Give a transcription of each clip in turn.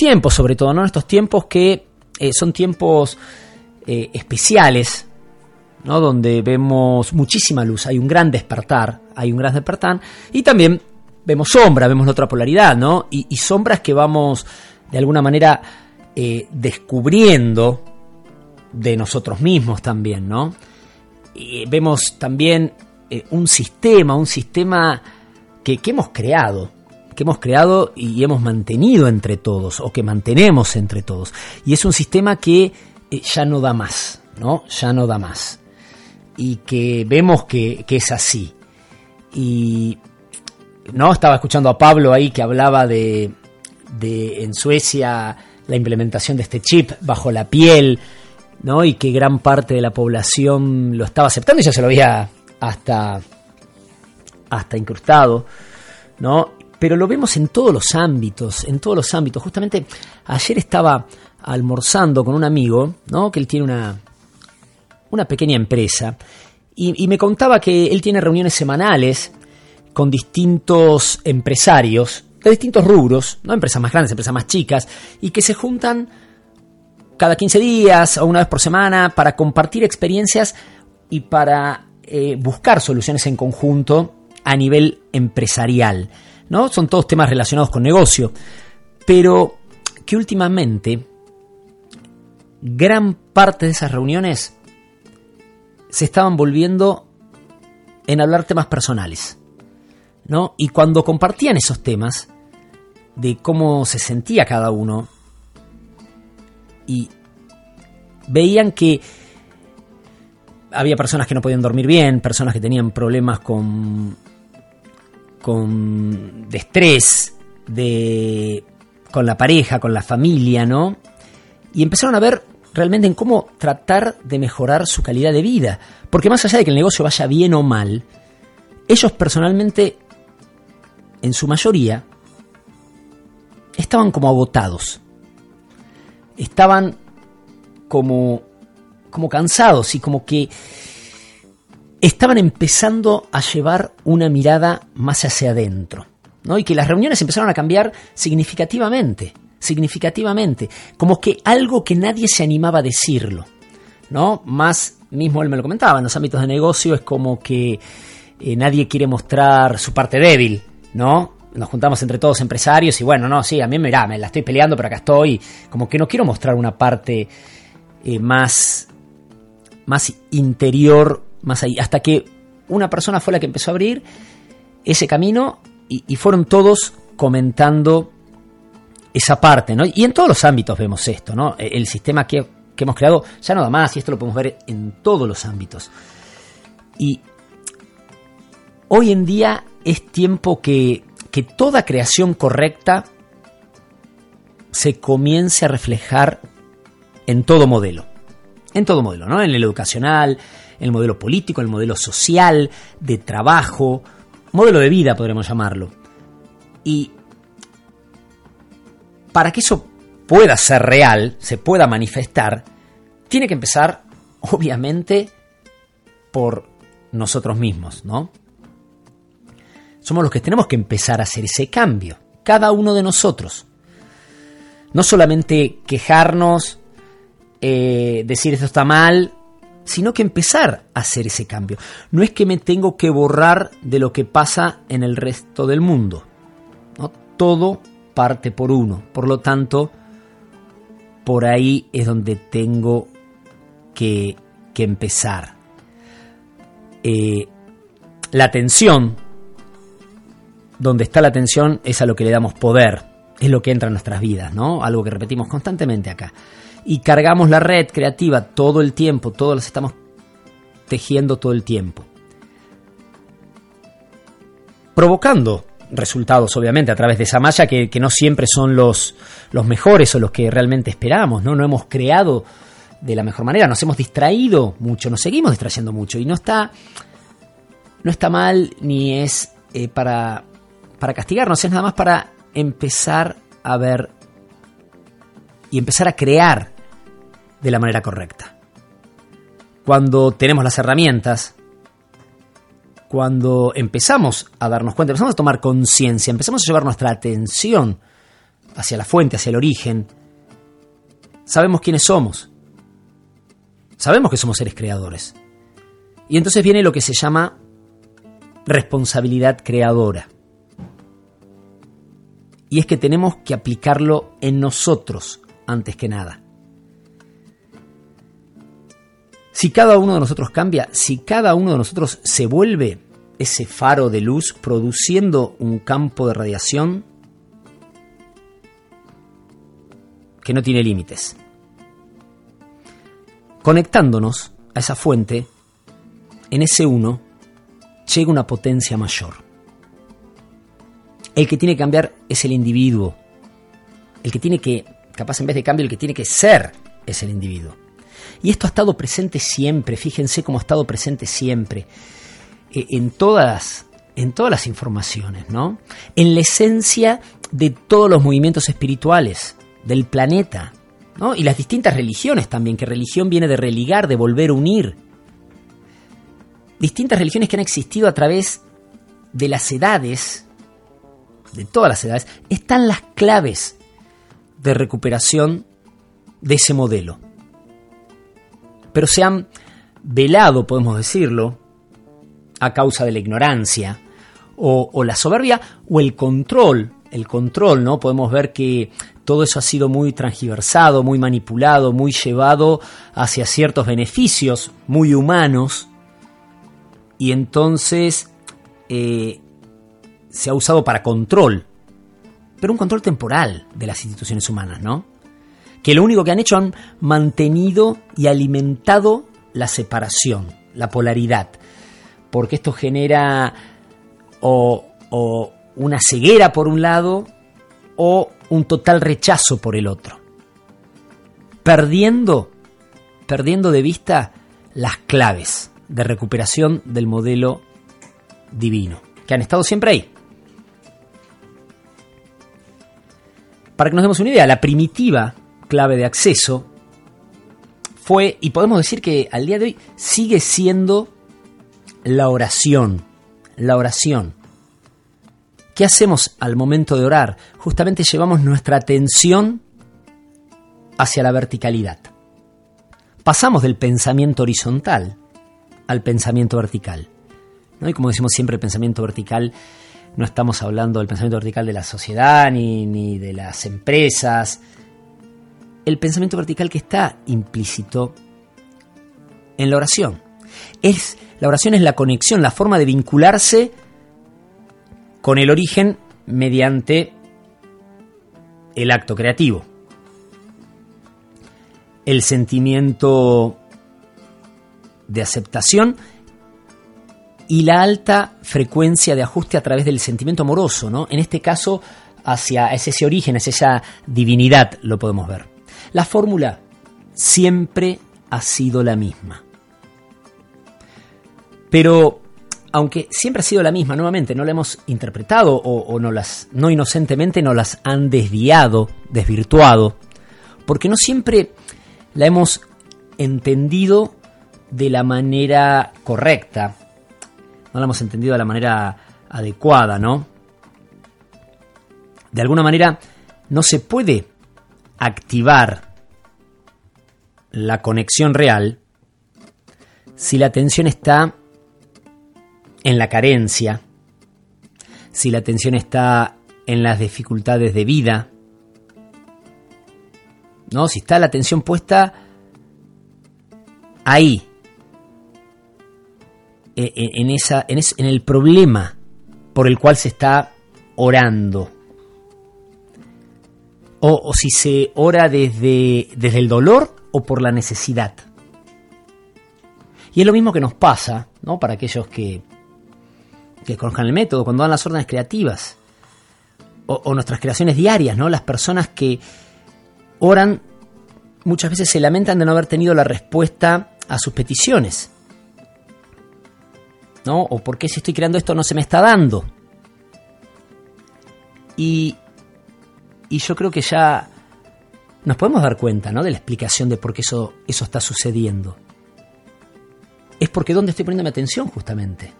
Tiempos, sobre todo, ¿no? Estos tiempos que eh, son tiempos eh, especiales, ¿no? Donde vemos muchísima luz, hay un gran despertar, hay un gran despertar, y también vemos sombra, vemos la otra polaridad, ¿no? Y, sombras que vamos, de alguna manera, eh, descubriendo de nosotros mismos también, ¿no? Vemos también un sistema, un sistema que hemos creado, que hemos creado y hemos mantenido entre todos, o que mantenemos entre todos. Y es un sistema que eh, ya no da más, ¿no? Ya no da más. Y que vemos que, que es así. Y no estaba escuchando a Pablo ahí que hablaba de, de en Suecia la implementación de este chip bajo la piel, ¿no? Y que gran parte de la población lo estaba aceptando y ya se lo había hasta, hasta incrustado, ¿no? Pero lo vemos en todos los ámbitos, en todos los ámbitos. Justamente ayer estaba almorzando con un amigo, ¿no? Que él tiene una, una pequeña empresa y, me contaba que él tiene reuniones semanales con distintos empresarios de distintos rubros, ¿no? empresas más grandes, empresas más chicas, y que se juntan cada 15 días o una vez por semana para compartir experiencias y para eh, buscar soluciones en conjunto a nivel empresarial. ¿No? Son todos temas relacionados con negocio, pero que últimamente gran parte de esas reuniones se estaban volviendo en hablar temas personales. ¿no? Y cuando compartían esos temas de cómo se sentía cada uno y veían que había personas que no podían dormir bien, personas que tenían problemas con con de estrés, de con la pareja, con la familia, ¿no? Y empezaron a ver realmente en cómo tratar de mejorar su calidad de vida, porque más allá de que el negocio vaya bien o mal, ellos personalmente en su mayoría, estaban como agotados. Estaban como, como cansados y como que estaban empezando a llevar una mirada más hacia adentro. ¿no? Y que las reuniones empezaron a cambiar significativamente. Significativamente. Como que algo que nadie se animaba a decirlo. ¿no? Más, mismo él me lo comentaba, en los ámbitos de negocio es como que eh, nadie quiere mostrar su parte débil. ¿no? Nos juntamos entre todos empresarios y bueno, no, sí, a mí mirá, me la estoy peleando, pero acá estoy. Como que no quiero mostrar una parte eh, más, más interior, más ahí. Hasta que una persona fue la que empezó a abrir ese camino y, fueron todos comentando esa parte, ¿no? Y en todos los ámbitos vemos esto, ¿no? E, el sistema que, que hemos creado ya no da más y esto lo podemos ver en todos los ámbitos. Y hoy en día es tiempo que, que toda creación correcta se comience a reflejar en todo modelo. En todo modelo, ¿no? En el educacional, el modelo político, el modelo social, de trabajo, modelo de vida podremos llamarlo. Y para que eso pueda ser real, se pueda manifestar, tiene que empezar, obviamente, por nosotros mismos, ¿no? somos los que tenemos que empezar a hacer ese cambio, cada uno de nosotros. No solamente quejarnos, eh, decir esto está mal, sino que empezar a hacer ese cambio. No es que me tengo que borrar de lo que pasa en el resto del mundo. ¿no? Todo parte por uno. Por lo tanto, por ahí es donde tengo que, que empezar. Eh, la atención donde está la atención es a lo que le damos poder, es lo que entra en nuestras vidas, ¿no? Algo que repetimos constantemente acá. Y cargamos la red creativa todo el tiempo, todos los estamos tejiendo todo el tiempo. Provocando resultados, obviamente, a través de esa malla que, no siempre son los, los mejores o los que realmente esperamos, ¿no? No hemos creado de la mejor manera, nos hemos distraído mucho, nos seguimos distrayendo mucho y no está, no está mal ni es eh, para, para castigarnos, es nada más para empezar a ver y empezar a crear de la manera correcta. Cuando tenemos las herramientas, cuando empezamos a darnos cuenta, empezamos a tomar conciencia, empezamos a llevar nuestra atención hacia la fuente, hacia el origen, sabemos quiénes somos. Sabemos que somos seres creadores. Y entonces viene lo que se llama responsabilidad creadora. Y es que tenemos que aplicarlo en nosotros antes que nada. Si cada uno de nosotros cambia, si cada uno de nosotros se vuelve ese faro de luz produciendo un campo de radiación que no tiene límites. Conectándonos a esa fuente, en ese uno llega una potencia mayor. El que tiene que cambiar es el individuo. El que tiene que, capaz en vez de cambio, el que tiene que ser es el individuo. Y esto ha estado presente siempre, fíjense cómo ha estado presente siempre, eh, en, todas, en todas las informaciones, ¿no? En la esencia de todos los movimientos espirituales del planeta, ¿no? Y las distintas religiones también, que religión viene de religar, de volver a unir. Distintas religiones que han existido a través de las edades, de todas las edades, están las claves de recuperación de ese modelo pero se han velado, podemos decirlo, a causa de la ignorancia o, la soberbia o el control. El control, ¿no? Podemos ver que todo eso ha sido muy transgiversado, muy manipulado, muy llevado hacia ciertos beneficios muy humanos. Y entonces eh, se ha usado para control, pero un control temporal de las instituciones humanas, ¿no? que lo único que han hecho han mantenido y alimentado la separación, la polaridad, porque esto genera o, una ceguera por un lado o un total rechazo por el otro, perdiendo, perdiendo de vista las claves de recuperación del modelo divino, que han estado siempre ahí. Para que nos demos una idea, la primitiva clave de acceso fue, y podemos decir que al día de hoy sigue siendo la oración. La oración. ¿Qué hacemos al momento de orar? Justamente llevamos nuestra atención hacia la verticalidad. Pasamos del pensamiento horizontal al pensamiento vertical. ¿no? Y como decimos siempre, el pensamiento vertical, no estamos hablando del pensamiento vertical de la sociedad ni, ni de las empresas, el pensamiento vertical que está implícito en la oración. Es, la oración es la conexión, la forma de vincularse con el origen mediante el acto creativo. El sentimiento de aceptación y la alta frecuencia de ajuste a través del sentimiento amoroso, ¿no? En este caso, hacia ese origen, esa divinidad, lo podemos ver. La fórmula siempre ha sido la misma. Pero, aunque siempre ha sido la misma, nuevamente no la hemos interpretado o, no, las, no inocentemente no las han desviado, desvirtuado, porque no siempre la hemos entendido de la manera correcta, no la hemos entendido de la manera adecuada, ¿no? De alguna manera no se puede activar la conexión real si la atención está en la carencia, si la atención está en las dificultades de vida, ¿no? Si está la atención puesta ahí, e, e, en, esa, en el problema por el cual se está orando o, si se ora desde, desde el dolor o por la necesidad. Y es lo mismo que nos pasa, ¿no? Para aquellos que, que conozcan el método, cuando dan las órdenes creativas. o, nuestras creaciones diarias, ¿no? Las personas que oran muchas veces se lamentan de no haber tenido la respuesta a sus peticiones. O por qué si estoy creando esto no se me está dando. Y, y yo creo que ya nos podemos dar cuenta, ¿no? De la explicación de por qué eso, eso está sucediendo. Es porque ¿dónde estoy poniendo mi atención justamente?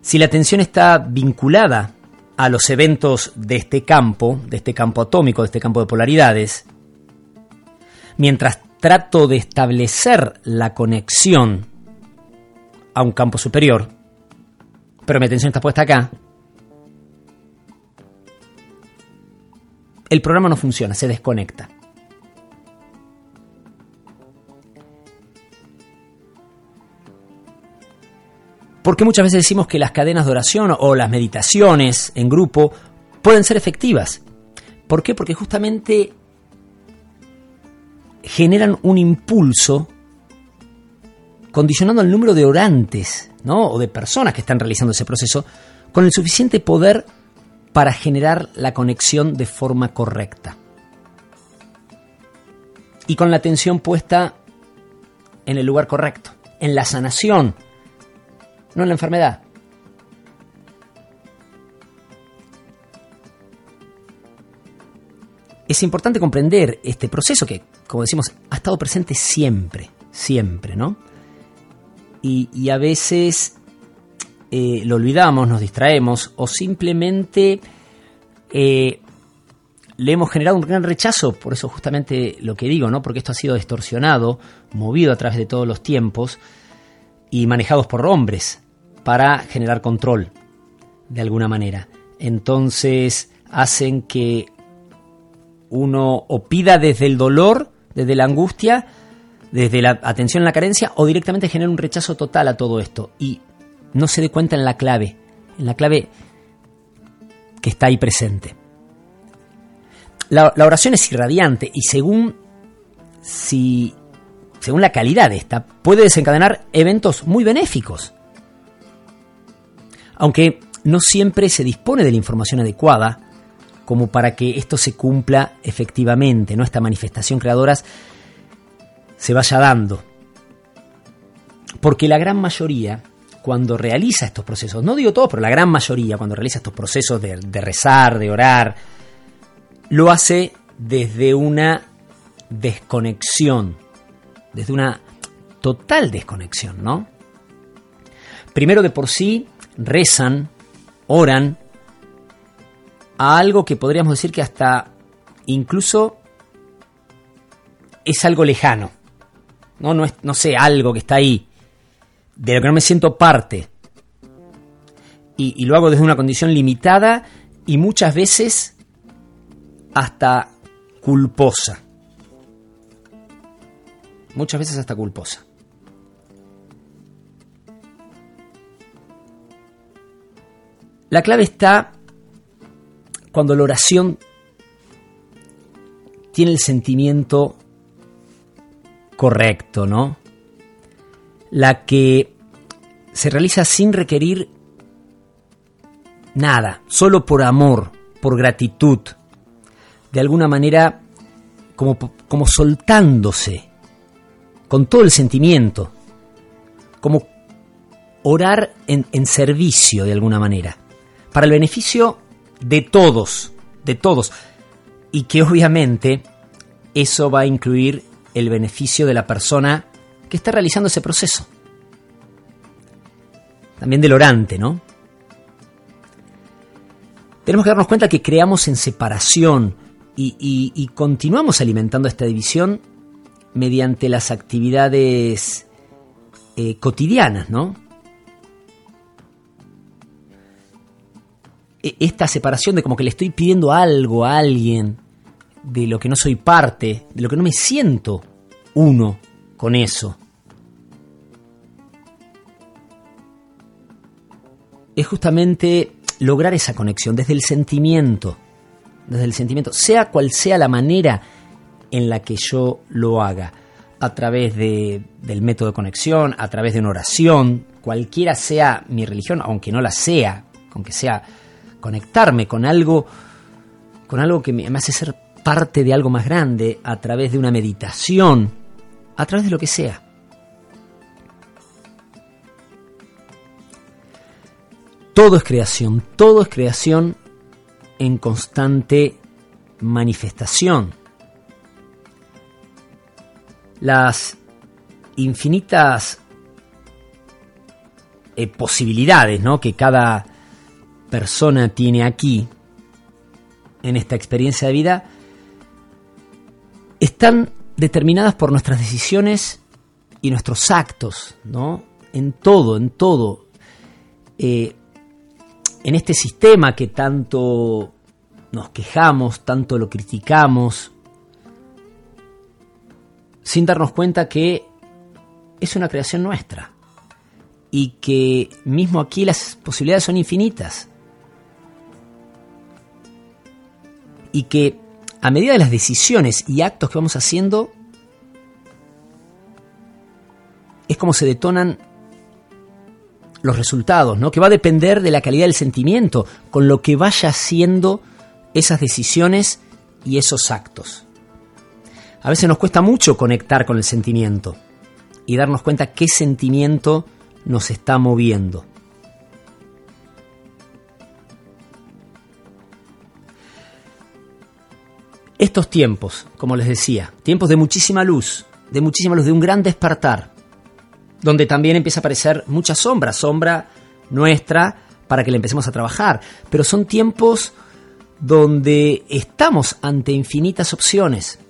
Si la atención está vinculada a los eventos de este campo, de este campo atómico, de este campo de polaridades, mientras trato de establecer la conexión a un campo superior, pero mi atención está puesta acá, el programa no funciona, se desconecta. Porque muchas veces decimos que las cadenas de oración o las meditaciones en grupo pueden ser efectivas. ¿Por qué? Porque justamente generan un impulso condicionando el número de orantes ¿no? o de personas que están realizando ese proceso con el suficiente poder para generar la conexión de forma correcta. Y con la atención puesta en el lugar correcto, en la sanación, no en la enfermedad. Es importante comprender este proceso que, como decimos, ha estado presente siempre, siempre, ¿no? Y, a veces eh, lo olvidamos, nos distraemos o simplemente eh, le hemos generado un gran rechazo, por eso justamente lo que digo, ¿no? Porque esto ha sido distorsionado, movido a través de todos los tiempos y manejados por hombres para generar control, de alguna manera. Entonces hacen que uno o pida desde el dolor, desde la angustia, desde la atención a la carencia, o directamente genera un rechazo total a todo esto y no se dé cuenta en la clave, en la clave que está ahí presente. La, la oración es irradiante y según si según la calidad de esta, puede desencadenar eventos muy benéficos. Aunque no siempre se dispone de la información adecuada como para que esto se cumpla efectivamente, ¿no? esta manifestación creadora se vaya dando. Porque la gran mayoría, cuando realiza estos procesos, no digo todo, pero la gran mayoría, cuando realiza estos procesos de, de rezar, de orar, lo hace desde una desconexión desde una total desconexión, ¿no? Primero de por sí rezan, oran a algo que podríamos decir que hasta incluso es algo lejano. No, no, es, no sé, algo que está ahí, de lo que no me siento parte. Y, y lo hago desde una condición limitada y muchas veces hasta culposa muchas veces hasta culposa. La clave está cuando la oración tiene el sentimiento correcto, ¿no? La que se realiza sin requerir nada, solo por amor, por gratitud, de alguna manera como, como soltándose con todo el sentimiento, como orar en, servicio de alguna manera, para el beneficio de todos, de todos, y que obviamente eso va a incluir el beneficio de la persona que está realizando ese proceso. También del orante, ¿no? Tenemos que darnos cuenta que creamos en separación y continuamos alimentando esta división mediante las actividades eh, cotidianas, ¿no? Esta separación de como que le estoy pidiendo algo a alguien, de lo que no soy parte, de lo que no me siento uno con eso. Es justamente lograr esa conexión desde el sentimiento, desde el sentimiento, sea cual sea la manera en la que yo lo haga, a través de, del método de conexión, a través de una oración, cualquiera sea mi religión, aunque no la sea con que sea conectarme con algo, con algo que me hace ser parte de algo más grande a través de una meditación, a través de lo que sea. Todo es creación, todo es creación en constante manifestación. Las infinitas eh, posibilidades ¿no? que cada persona tiene aquí, en esta experiencia de vida, están determinadas por nuestras decisiones y nuestros actos, ¿no? En todo, en todo. Eh, en este sistema que tanto nos quejamos, tanto lo criticamos, sin darnos cuenta que es una creación nuestra y que mismo aquí las posibilidades son infinitas y que a medida de las decisiones y actos que vamos haciendo es como se detonan los resultados, ¿no? Que va a depender de la calidad del sentimiento con lo que vaya haciendo esas decisiones y esos actos. A veces nos cuesta mucho conectar con el sentimiento y darnos cuenta qué sentimiento nos está moviendo. Estos tiempos, como les decía, tiempos de muchísima luz, de muchísima luz, de un gran despertar, donde también empieza a aparecer mucha sombra, sombra nuestra para que le empecemos a trabajar, pero son tiempos donde estamos ante infinitas opciones,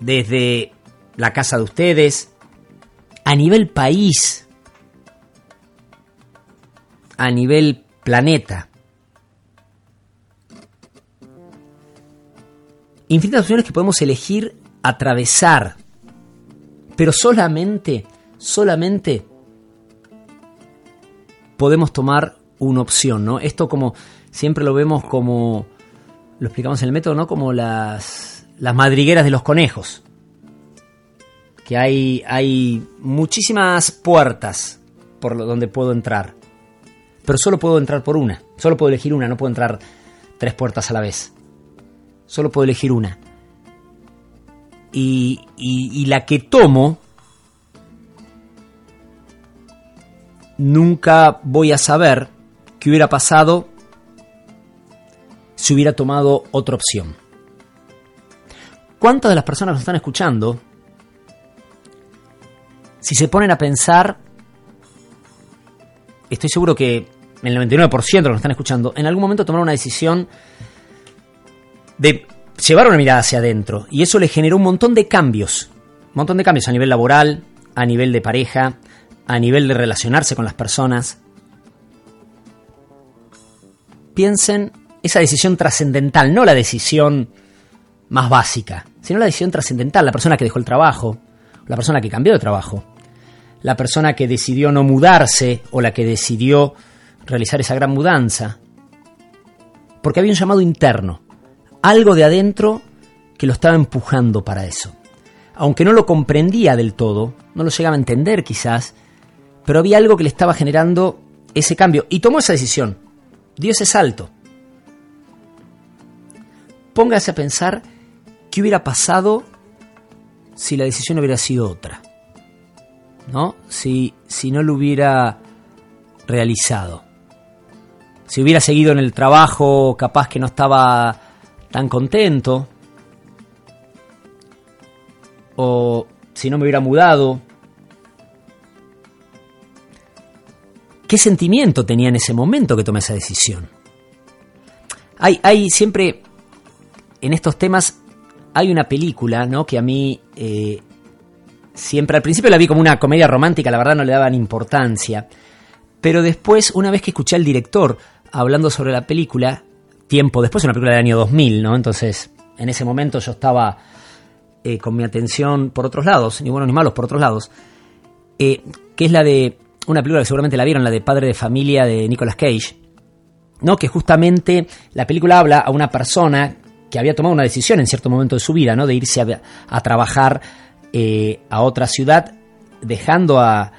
desde la casa de ustedes, a nivel país, a nivel planeta. Infinitas opciones que podemos elegir atravesar, pero solamente, solamente podemos tomar una opción, ¿no? Esto como siempre lo vemos como, lo explicamos en el método, ¿no? Como las, madrigueras de los conejos. Que hay, hay muchísimas puertas por donde puedo entrar. Pero solo puedo entrar por una. Solo puedo elegir una, no puedo entrar tres puertas a la vez. Solo puedo elegir una. Y, y, la que tomo, nunca voy a saber qué hubiera pasado si hubiera tomado otra opción. ¿Cuántas de las personas que nos están escuchando, si se ponen a pensar, estoy seguro que el 99% de los que nos están escuchando, en algún momento tomaron una decisión de llevar una mirada hacia adentro y eso le generó un montón de cambios, un montón de cambios a nivel laboral, a nivel de pareja, a nivel de relacionarse con las personas. Piensen esa decisión trascendental, no la decisión más básica, sino la decisión trascendental, la persona que dejó el trabajo, la persona que cambió de trabajo, la persona que decidió no mudarse o la que decidió realizar esa gran mudanza. Porque había un llamado interno, algo de adentro que lo estaba empujando para eso. Aunque no lo comprendía del todo, no lo llegaba a entender quizás, pero había algo que le estaba generando ese cambio y tomó esa decisión, dio ese salto póngase a pensar qué hubiera pasado si la decisión hubiera sido otra. ¿No? Si, si no lo hubiera realizado. Si hubiera seguido en el trabajo, capaz que no estaba tan contento. O si no me hubiera mudado. ¿Qué sentimiento tenía en ese momento que tomé esa decisión? Hay, hay siempre en estos temas hay una película, ¿no? Que a mí eh, siempre al principio la vi como una comedia romántica, la verdad no le daban importancia. Pero después, una vez que escuché al director hablando sobre la película, tiempo después, una película del año 2000, ¿no? Entonces, en ese momento yo estaba eh, con mi atención por otros lados, ni buenos ni malos, por otros lados, eh, que es la de una película que seguramente la vieron, la de Padre de Familia de Nicolas Cage, ¿no? Que justamente la película habla a una persona que había tomado una decisión en cierto momento de su vida, ¿no? De irse a, trabajar eh, a otra ciudad, dejando a,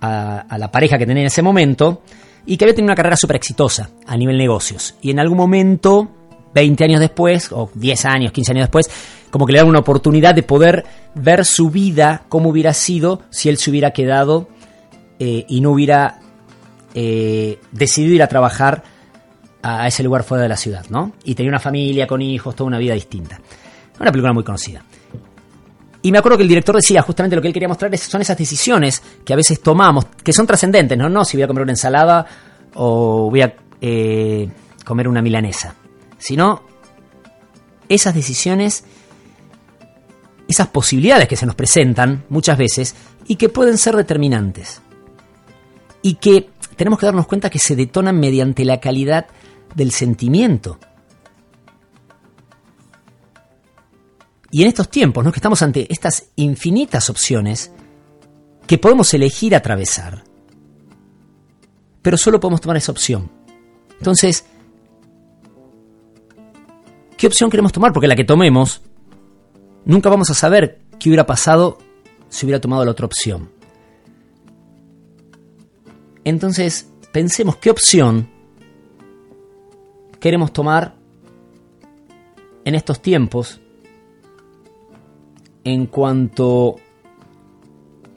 a, la pareja que tenía en ese momento, y que había tenido una carrera súper exitosa a nivel negocios. Y en algún momento, 20 años después, o 10 años, 15 años después, como que le dan una oportunidad de poder ver su vida, cómo hubiera sido si él se hubiera quedado eh, y no hubiera eh, decidido ir a trabajar a ese lugar fuera de la ciudad, ¿no? Y tenía una familia con hijos, toda una vida distinta. Una película muy conocida. Y me acuerdo que el director decía justamente lo que él quería mostrar son esas decisiones que a veces tomamos, que son trascendentes, ¿no? No si voy a comer una ensalada o voy a eh, comer una milanesa, sino esas decisiones, esas posibilidades que se nos presentan muchas veces y que pueden ser determinantes. Y que tenemos que darnos cuenta que se detonan mediante la calidad del sentimiento. Y en estos tiempos, ¿no? que estamos ante estas infinitas opciones que podemos elegir atravesar, pero solo podemos tomar esa opción. Entonces, ¿qué opción queremos tomar? Porque la que tomemos, nunca vamos a saber qué hubiera pasado si hubiera tomado la otra opción. Entonces, pensemos qué opción queremos tomar en estos tiempos en cuanto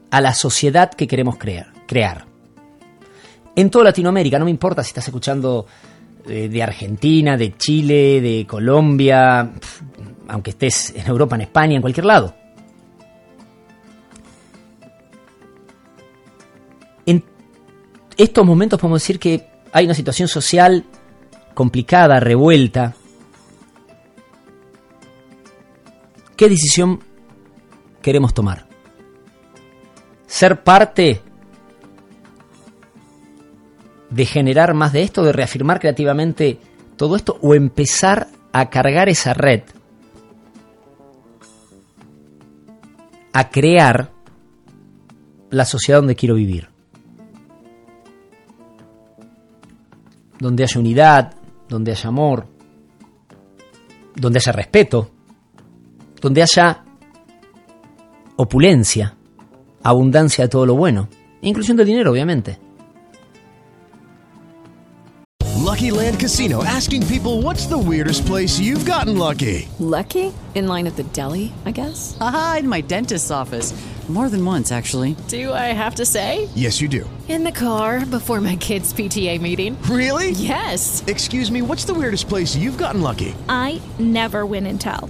a la sociedad que queremos crear. crear. En toda Latinoamérica, no me importa si estás escuchando eh, de Argentina, de Chile, de Colombia, aunque estés en Europa, en España, en cualquier lado. En estos momentos podemos decir que hay una situación social complicada, revuelta. ¿Qué decisión queremos tomar? ¿Ser parte de generar más de esto, de reafirmar creativamente todo esto o empezar a cargar esa red? A crear la sociedad donde quiero vivir. Donde haya unidad, donde haya amor, donde haya respeto, donde haya opulencia, abundancia de todo lo bueno, inclusión del dinero, obviamente. Lucky Land Casino asking people what's the weirdest place you've gotten lucky? Lucky? In line at the deli, I guess. Aha, in my dentist's office. More than once, actually. Do I have to say? Yes, you do. In the car before my kids' PTA meeting. Really? Yes. Excuse me, what's the weirdest place you've gotten lucky? I never win and tell.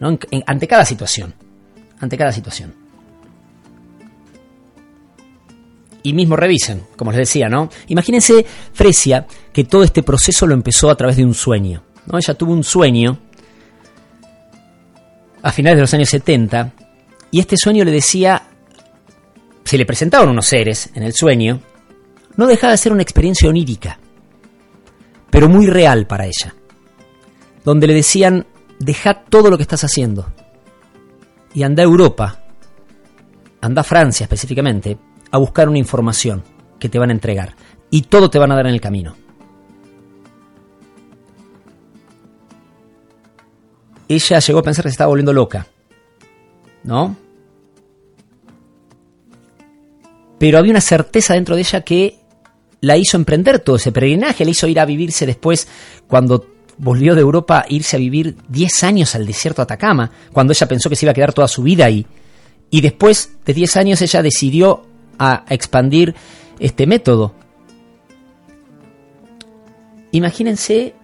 Ante cada situación. Ante cada situación. Y mismo revisen, como les decía, ¿no? Imagínense Fresia que todo este proceso lo empezó a través de un sueño. ¿no? Ella tuvo un sueño a finales de los años 70 y este sueño le decía, se le presentaban unos seres en el sueño, no dejaba de ser una experiencia onírica, pero muy real para ella, donde le decían, deja todo lo que estás haciendo y anda a Europa, anda a Francia específicamente, a buscar una información que te van a entregar y todo te van a dar en el camino. Ella llegó a pensar que se estaba volviendo loca, ¿no? Pero había una certeza dentro de ella que la hizo emprender todo ese peregrinaje, la hizo ir a vivirse después cuando volvió de Europa a irse a vivir 10 años al desierto de Atacama, cuando ella pensó que se iba a quedar toda su vida ahí. Y después de 10 años ella decidió a expandir este método. Imagínense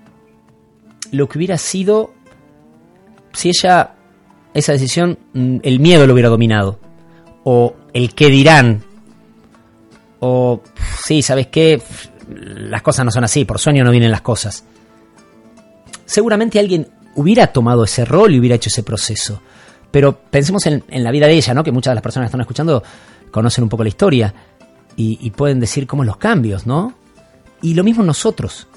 lo que hubiera sido si ella, esa decisión, el miedo lo hubiera dominado, o el qué dirán, o sí, ¿sabes qué? Las cosas no son así, por sueño no vienen las cosas. Seguramente alguien hubiera tomado ese rol y hubiera hecho ese proceso. Pero pensemos en, la vida de ella, ¿no? Que muchas de las personas que están escuchando conocen un poco la historia y, pueden decir cómo los cambios, ¿no? Y lo mismo nosotros.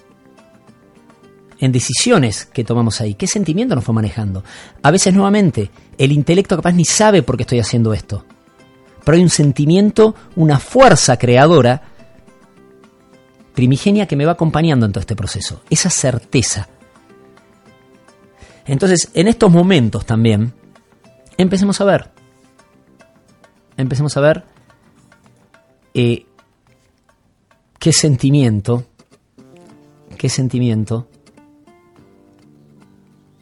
En decisiones que tomamos ahí, ¿qué sentimiento nos fue manejando? A veces nuevamente, el intelecto capaz ni sabe por qué estoy haciendo esto. Pero hay un sentimiento, una fuerza creadora primigenia que me va acompañando en todo este proceso. Esa certeza. Entonces, en estos momentos también, empecemos a ver. Empecemos a ver eh, qué sentimiento, qué sentimiento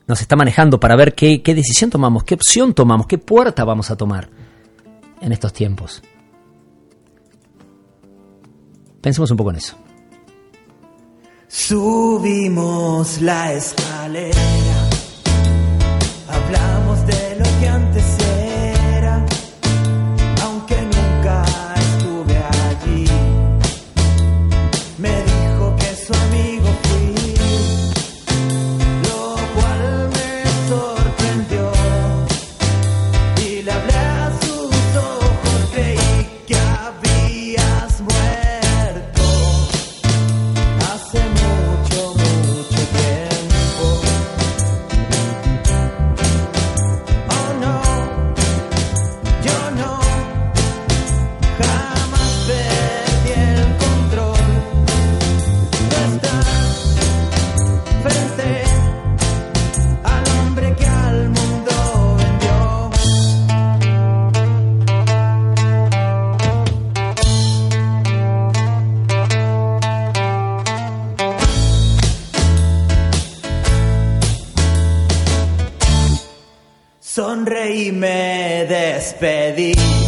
nos está manejando para ver qué, qué decisión tomamos, qué opción tomamos, qué puerta vamos a tomar en estos tiempos. Pensemos un poco en eso. Subimos la escalera, Sonreí me despedí.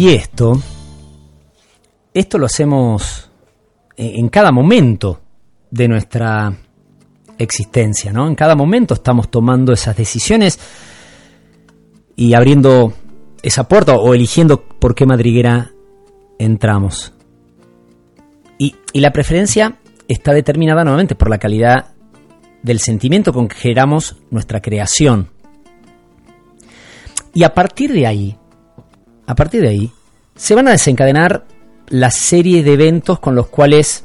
Y esto, esto lo hacemos eh, en cada momento de nuestra existencia, ¿no? En cada momento estamos tomando esas decisiones y abriendo esa puerta o eligiendo por qué madriguera entramos. Y, y la preferencia está determinada nuevamente por la calidad del sentimiento con que generamos nuestra creación. Y a partir de ahí, a partir de ahí, se van a desencadenar la serie de eventos con los cuales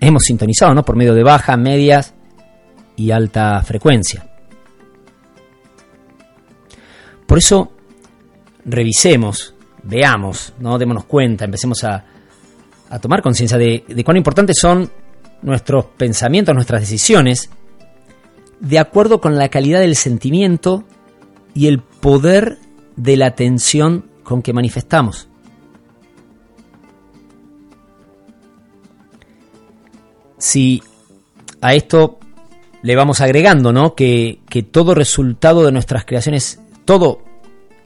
hemos sintonizado, ¿no? Por medio de baja, medias y alta frecuencia. Por eso, revisemos, veamos, ¿no? Démonos cuenta, empecemos a, a tomar conciencia de, de cuán importantes son nuestros pensamientos, nuestras decisiones, de acuerdo con la calidad del sentimiento y el poder de la atención con que manifestamos. Si a esto le vamos agregando, ¿no? Que, que todo resultado de nuestras creaciones, todo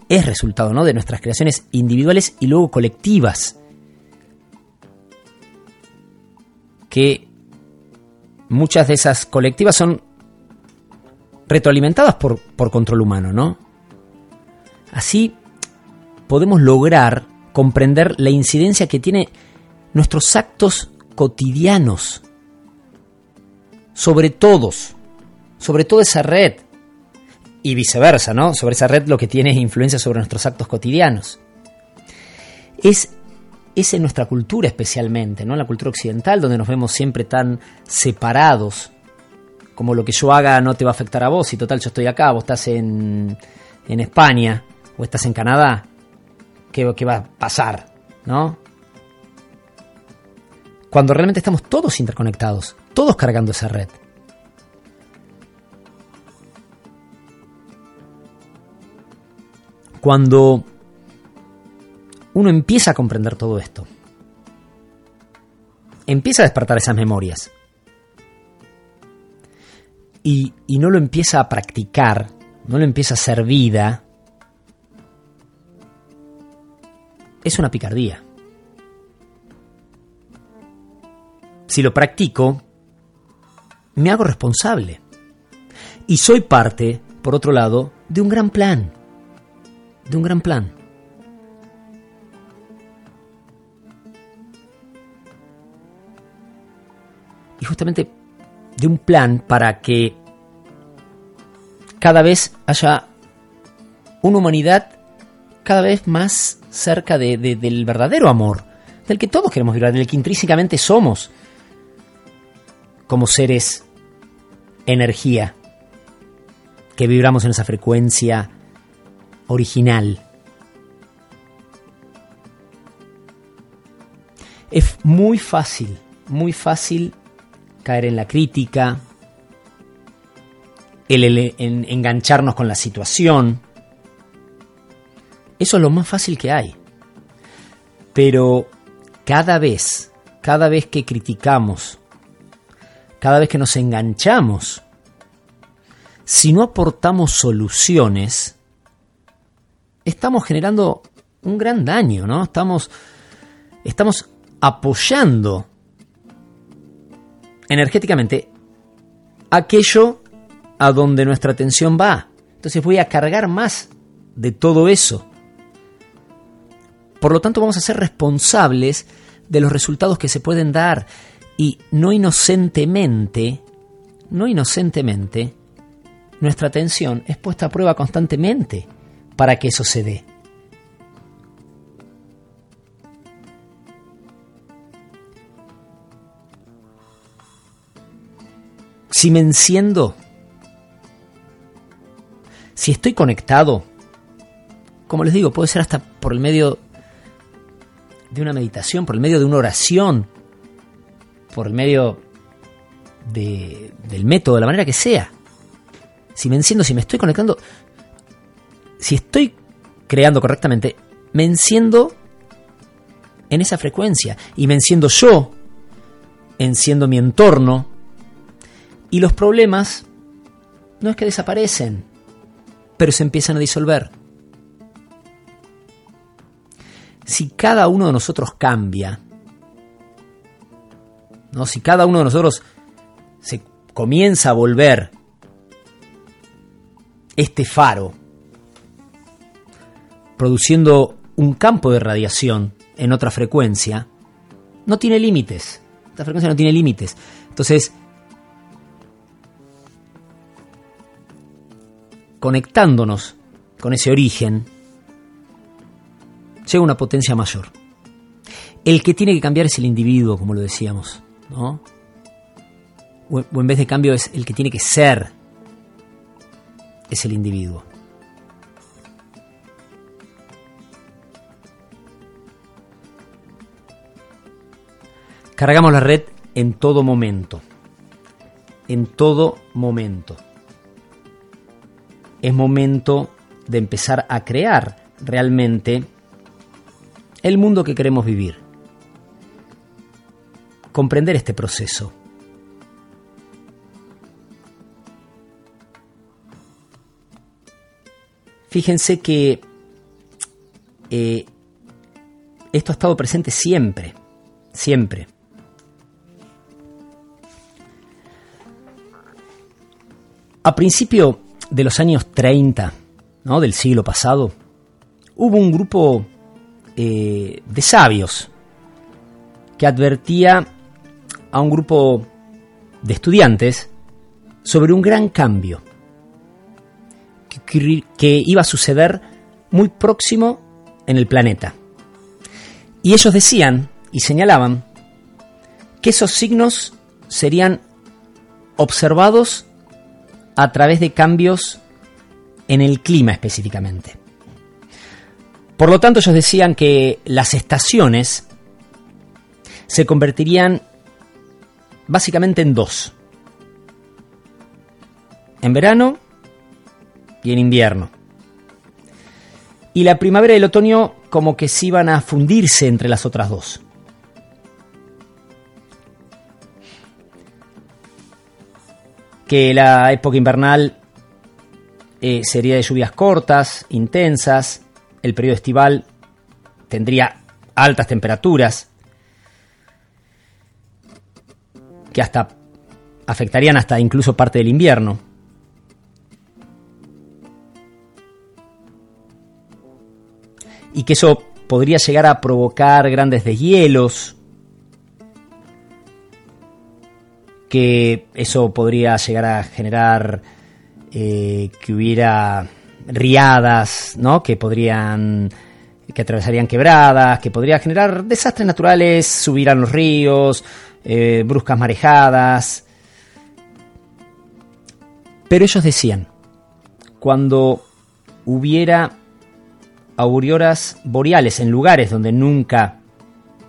es resultado, ¿no? De nuestras creaciones individuales y luego colectivas. Que muchas de esas colectivas son retroalimentadas por, por control humano, ¿no? Así podemos lograr comprender la incidencia que tiene nuestros actos cotidianos sobre todos, sobre toda esa red y viceversa, ¿no? Sobre esa red lo que tiene es influencia sobre nuestros actos cotidianos. Es, en nuestra cultura especialmente, ¿no? En la cultura occidental, donde nos vemos siempre tan separados, como lo que yo haga no te va a afectar a vos, y total yo estoy acá, vos estás en, en España o estás en Canadá, ¿qué, ¿qué va a pasar? ¿No? Cuando realmente estamos todos interconectados, todos cargando esa red. Cuando uno empieza a comprender todo esto, empieza a despertar esas memorias y, y no lo empieza a practicar, no lo empieza a hacer vida, es una picardía. Si lo practico, me hago responsable. Y soy parte, por otro lado, de un gran plan. De un gran plan. Y justamente de un plan para que cada vez haya una humanidad cada vez más cerca de, de, del verdadero amor, del que todos queremos vibrar, del que intrínsecamente somos como seres energía, que vibramos en esa frecuencia original. Es muy fácil, muy fácil caer en la crítica, en engancharnos con la situación. Eso es lo más fácil que hay. Pero cada vez, cada vez que criticamos, cada vez que nos enganchamos, si no aportamos soluciones, estamos generando un gran daño, ¿no? Estamos, estamos apoyando energéticamente aquello a donde nuestra atención va. Entonces voy a cargar más de todo eso. Por lo tanto, vamos a ser responsables de los resultados que se pueden dar y no inocentemente, no inocentemente, nuestra atención es puesta a prueba constantemente para que eso se dé. Si me enciendo, si estoy conectado, como les digo, puede ser hasta por el medio de una meditación, por el medio de una oración, por el medio de, del método, de la manera que sea. Si me enciendo, si me estoy conectando, si estoy creando correctamente, me enciendo en esa frecuencia y me enciendo yo, enciendo mi entorno y los problemas no es que desaparecen, pero se empiezan a disolver. Si cada uno de nosotros cambia, ¿no? Si cada uno de nosotros se comienza a volver este faro, produciendo un campo de radiación en otra frecuencia, no tiene límites. Esta frecuencia no tiene límites. Entonces, conectándonos con ese origen, llega una potencia mayor. El que tiene que cambiar es el individuo, como lo decíamos. ¿no? O, en vez de cambio es el que tiene que ser, es el individuo. Cargamos la red en todo momento. En todo momento. Es momento de empezar a crear realmente el mundo que queremos vivir. Comprender este proceso. Fíjense que eh, esto ha estado presente siempre, siempre. A principio de los años 30, ¿no? del siglo pasado, hubo un grupo eh, de sabios que advertía a un grupo de estudiantes sobre un gran cambio que, que iba a suceder muy próximo en el planeta. Y ellos decían y señalaban que esos signos serían observados a través de cambios en el clima específicamente. Por lo tanto, ellos decían que las estaciones se convertirían básicamente en dos. En verano y en invierno. Y la primavera y el otoño como que se iban a fundirse entre las otras dos. Que la época invernal eh, sería de lluvias cortas, intensas, el periodo estival tendría altas temperaturas, que hasta afectarían hasta incluso parte del invierno. Y que eso podría llegar a provocar grandes deshielos, que eso podría llegar a generar eh, que hubiera riadas, ¿no? Que podrían que atravesarían quebradas, que podría generar desastres naturales, subir a los ríos, eh, bruscas marejadas. Pero ellos decían, cuando hubiera auroras boreales en lugares donde nunca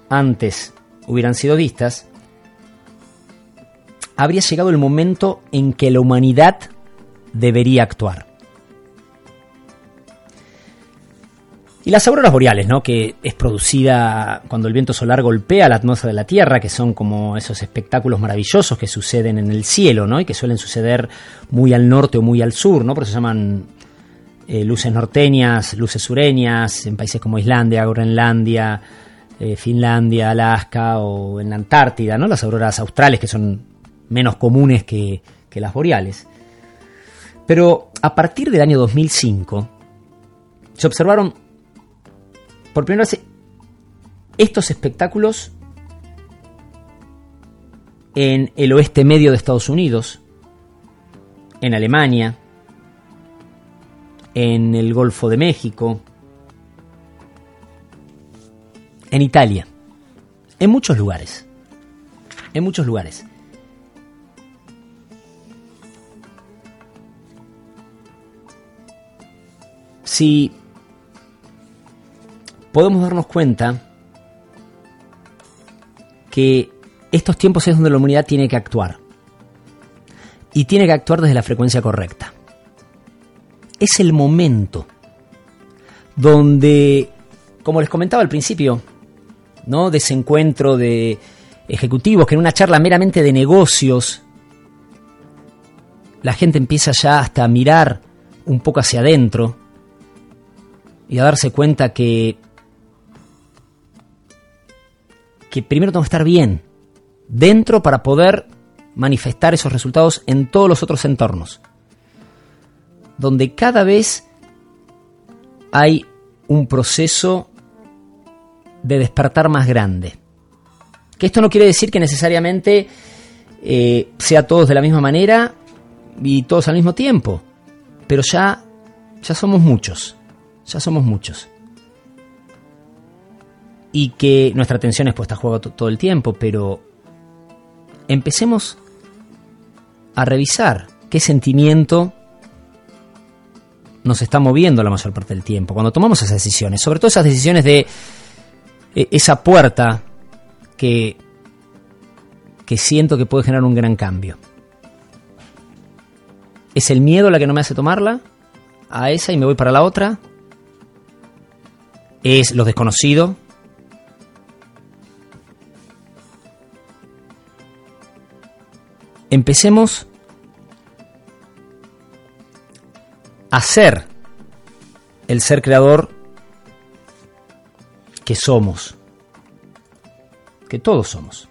antes hubieran sido vistas, habría llegado el momento en que la humanidad debería actuar. Y las auroras boreales, ¿no? que es producida cuando el viento solar golpea la atmósfera de la Tierra, que son como esos espectáculos maravillosos que suceden en el cielo, ¿no? y que suelen suceder muy al norte o muy al sur, ¿no? por eso se llaman eh, luces norteñas, luces sureñas, en países como Islandia, Groenlandia, eh, Finlandia, Alaska o en la Antártida, ¿no? las auroras australes que son menos comunes que, que las boreales. Pero a partir del año 2005 se observaron por primera vez estos espectáculos en el oeste medio de Estados Unidos, en Alemania, en el Golfo de México, en Italia, en muchos lugares, en muchos lugares. Si podemos darnos cuenta que estos tiempos es donde la humanidad tiene que actuar. Y tiene que actuar desde la frecuencia correcta. Es el momento donde, como les comentaba al principio, ¿no? de ese encuentro de ejecutivos, que en una charla meramente de negocios, la gente empieza ya hasta a mirar un poco hacia adentro y a darse cuenta que que primero tengo que estar bien dentro para poder manifestar esos resultados en todos los otros entornos. Donde cada vez hay un proceso de despertar más grande. Que esto no quiere decir que necesariamente eh, sea todos de la misma manera y todos al mismo tiempo. Pero ya, ya somos muchos. Ya somos muchos y que nuestra atención es puesta a juego todo el tiempo, pero empecemos a revisar qué sentimiento nos está moviendo la mayor parte del tiempo cuando tomamos esas decisiones, sobre todo esas decisiones de eh, esa puerta que, que siento que puede generar un gran cambio. ¿Es el miedo la que no me hace tomarla? A esa y me voy para la otra. ¿Es lo desconocido empecemos a ser el ser creador que somos, que todos somos.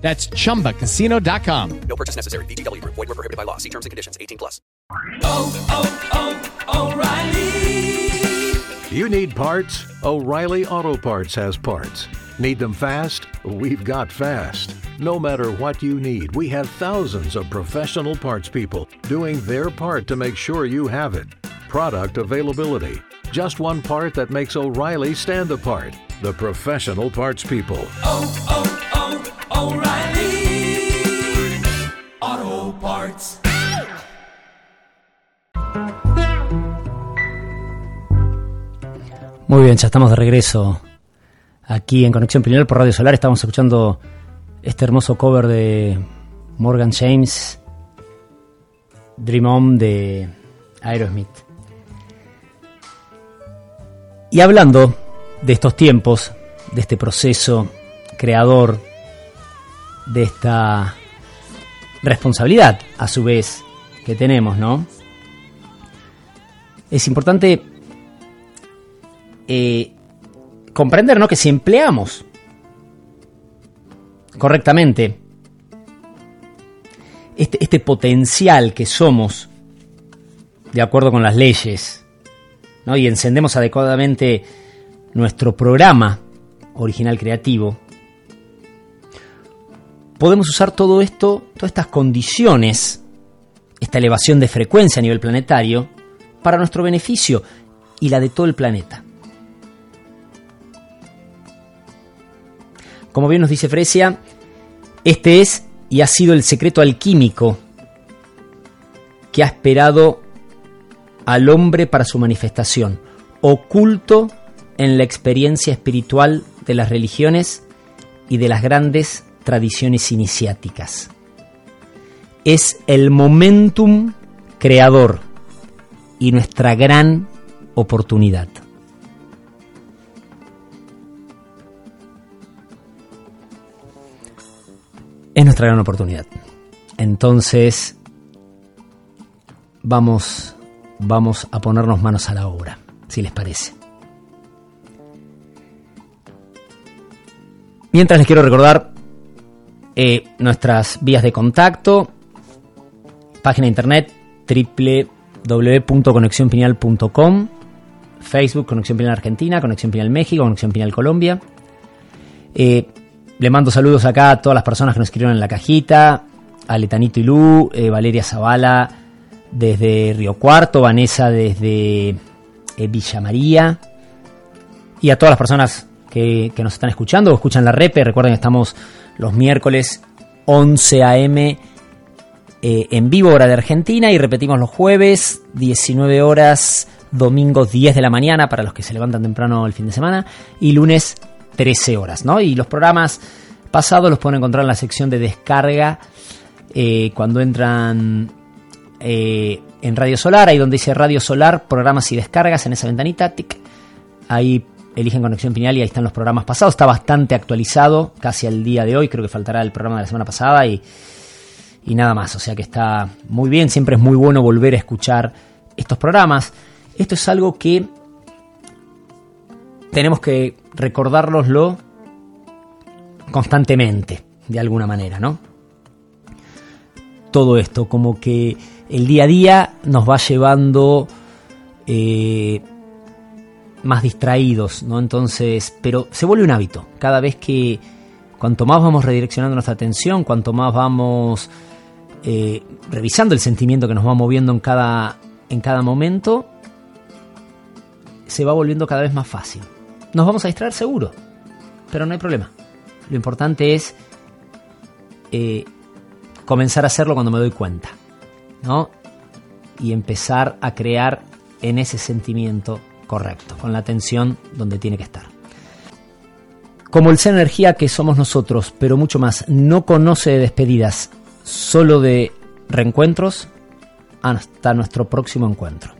That's chumbacasino.com. No purchase necessary. VGW Group. Void were prohibited by law. See terms and conditions. 18 plus. Oh, oh, oh, O'Reilly. You need parts? O'Reilly Auto Parts has parts. Need them fast? We've got fast. No matter what you need, we have thousands of professional parts people doing their part to make sure you have it. Product availability. Just one part that makes O'Reilly stand apart. The professional parts people. Oh, oh, Muy bien, ya estamos de regreso aquí en Conexión Pineal por Radio Solar. Estamos escuchando este hermoso cover de Morgan James, Dream On de Aerosmith. Y hablando de estos tiempos, de este proceso creador, de esta responsabilidad a su vez que tenemos, ¿no? Es importante eh, comprender que si empleamos correctamente este, este potencial que somos de acuerdo con las leyes y encendemos adecuadamente nuestro programa original creativo, podemos usar todo esto, todas estas condiciones, esta elevación de frecuencia a nivel planetario, para nuestro beneficio y la de todo el planeta. Como bien nos dice Fresia, este es y ha sido el secreto alquímico que ha esperado al hombre para su manifestación, oculto en la experiencia espiritual de las religiones y de las grandes tradiciones iniciáticas. Es el momentum creador y nuestra gran oportunidad. Es nuestra gran oportunidad. Entonces, vamos, vamos a ponernos manos a la obra, si les parece. Mientras les quiero recordar eh, nuestras vías de contacto, página de internet www.conexionpineal.com, Facebook Conexión Pineal Argentina, Conexión Pineal México, Conexión Pineal Colombia. Eh, le mando saludos acá a todas las personas que nos escribieron en la cajita, a Letanito Ilú, eh, Valeria Zavala desde Río Cuarto, Vanessa desde eh, Villa María y a todas las personas que, nos están escuchando o escuchan la repe. Recuerden que estamos los miércoles 11 a.m. Eh, en vivo hora de Argentina y repetimos los jueves 19 horas, domingos 10 de la mañana para los que se levantan temprano el fin de semana y lunes 13 horas, ¿no? Y los programas pasados los pueden encontrar en la sección de descarga eh, cuando entran eh, en Radio Solar, ahí donde dice Radio Solar, programas y descargas en esa ventanita, tic, ahí eligen Conexión Pineal y ahí están los programas pasados, está bastante actualizado, casi al día de hoy, creo que faltará el programa de la semana pasada y, y nada más, o sea que está muy bien, siempre es muy bueno volver a escuchar estos programas. Esto es algo que tenemos que recordárnoslo constantemente, de alguna manera, ¿no? Todo esto, como que el día a día nos va llevando eh, más distraídos, ¿no? Entonces, pero se vuelve un hábito. Cada vez que, cuanto más vamos redireccionando nuestra atención, cuanto más vamos eh, revisando el sentimiento que nos va moviendo en cada, en cada momento, se va volviendo cada vez más fácil. Nos vamos a distraer seguro, pero no hay problema. Lo importante es eh, comenzar a hacerlo cuando me doy cuenta, ¿no? Y empezar a crear en ese sentimiento correcto, con la atención donde tiene que estar. Como el ser energía que somos nosotros, pero mucho más, no conoce de despedidas, solo de reencuentros, hasta nuestro próximo encuentro.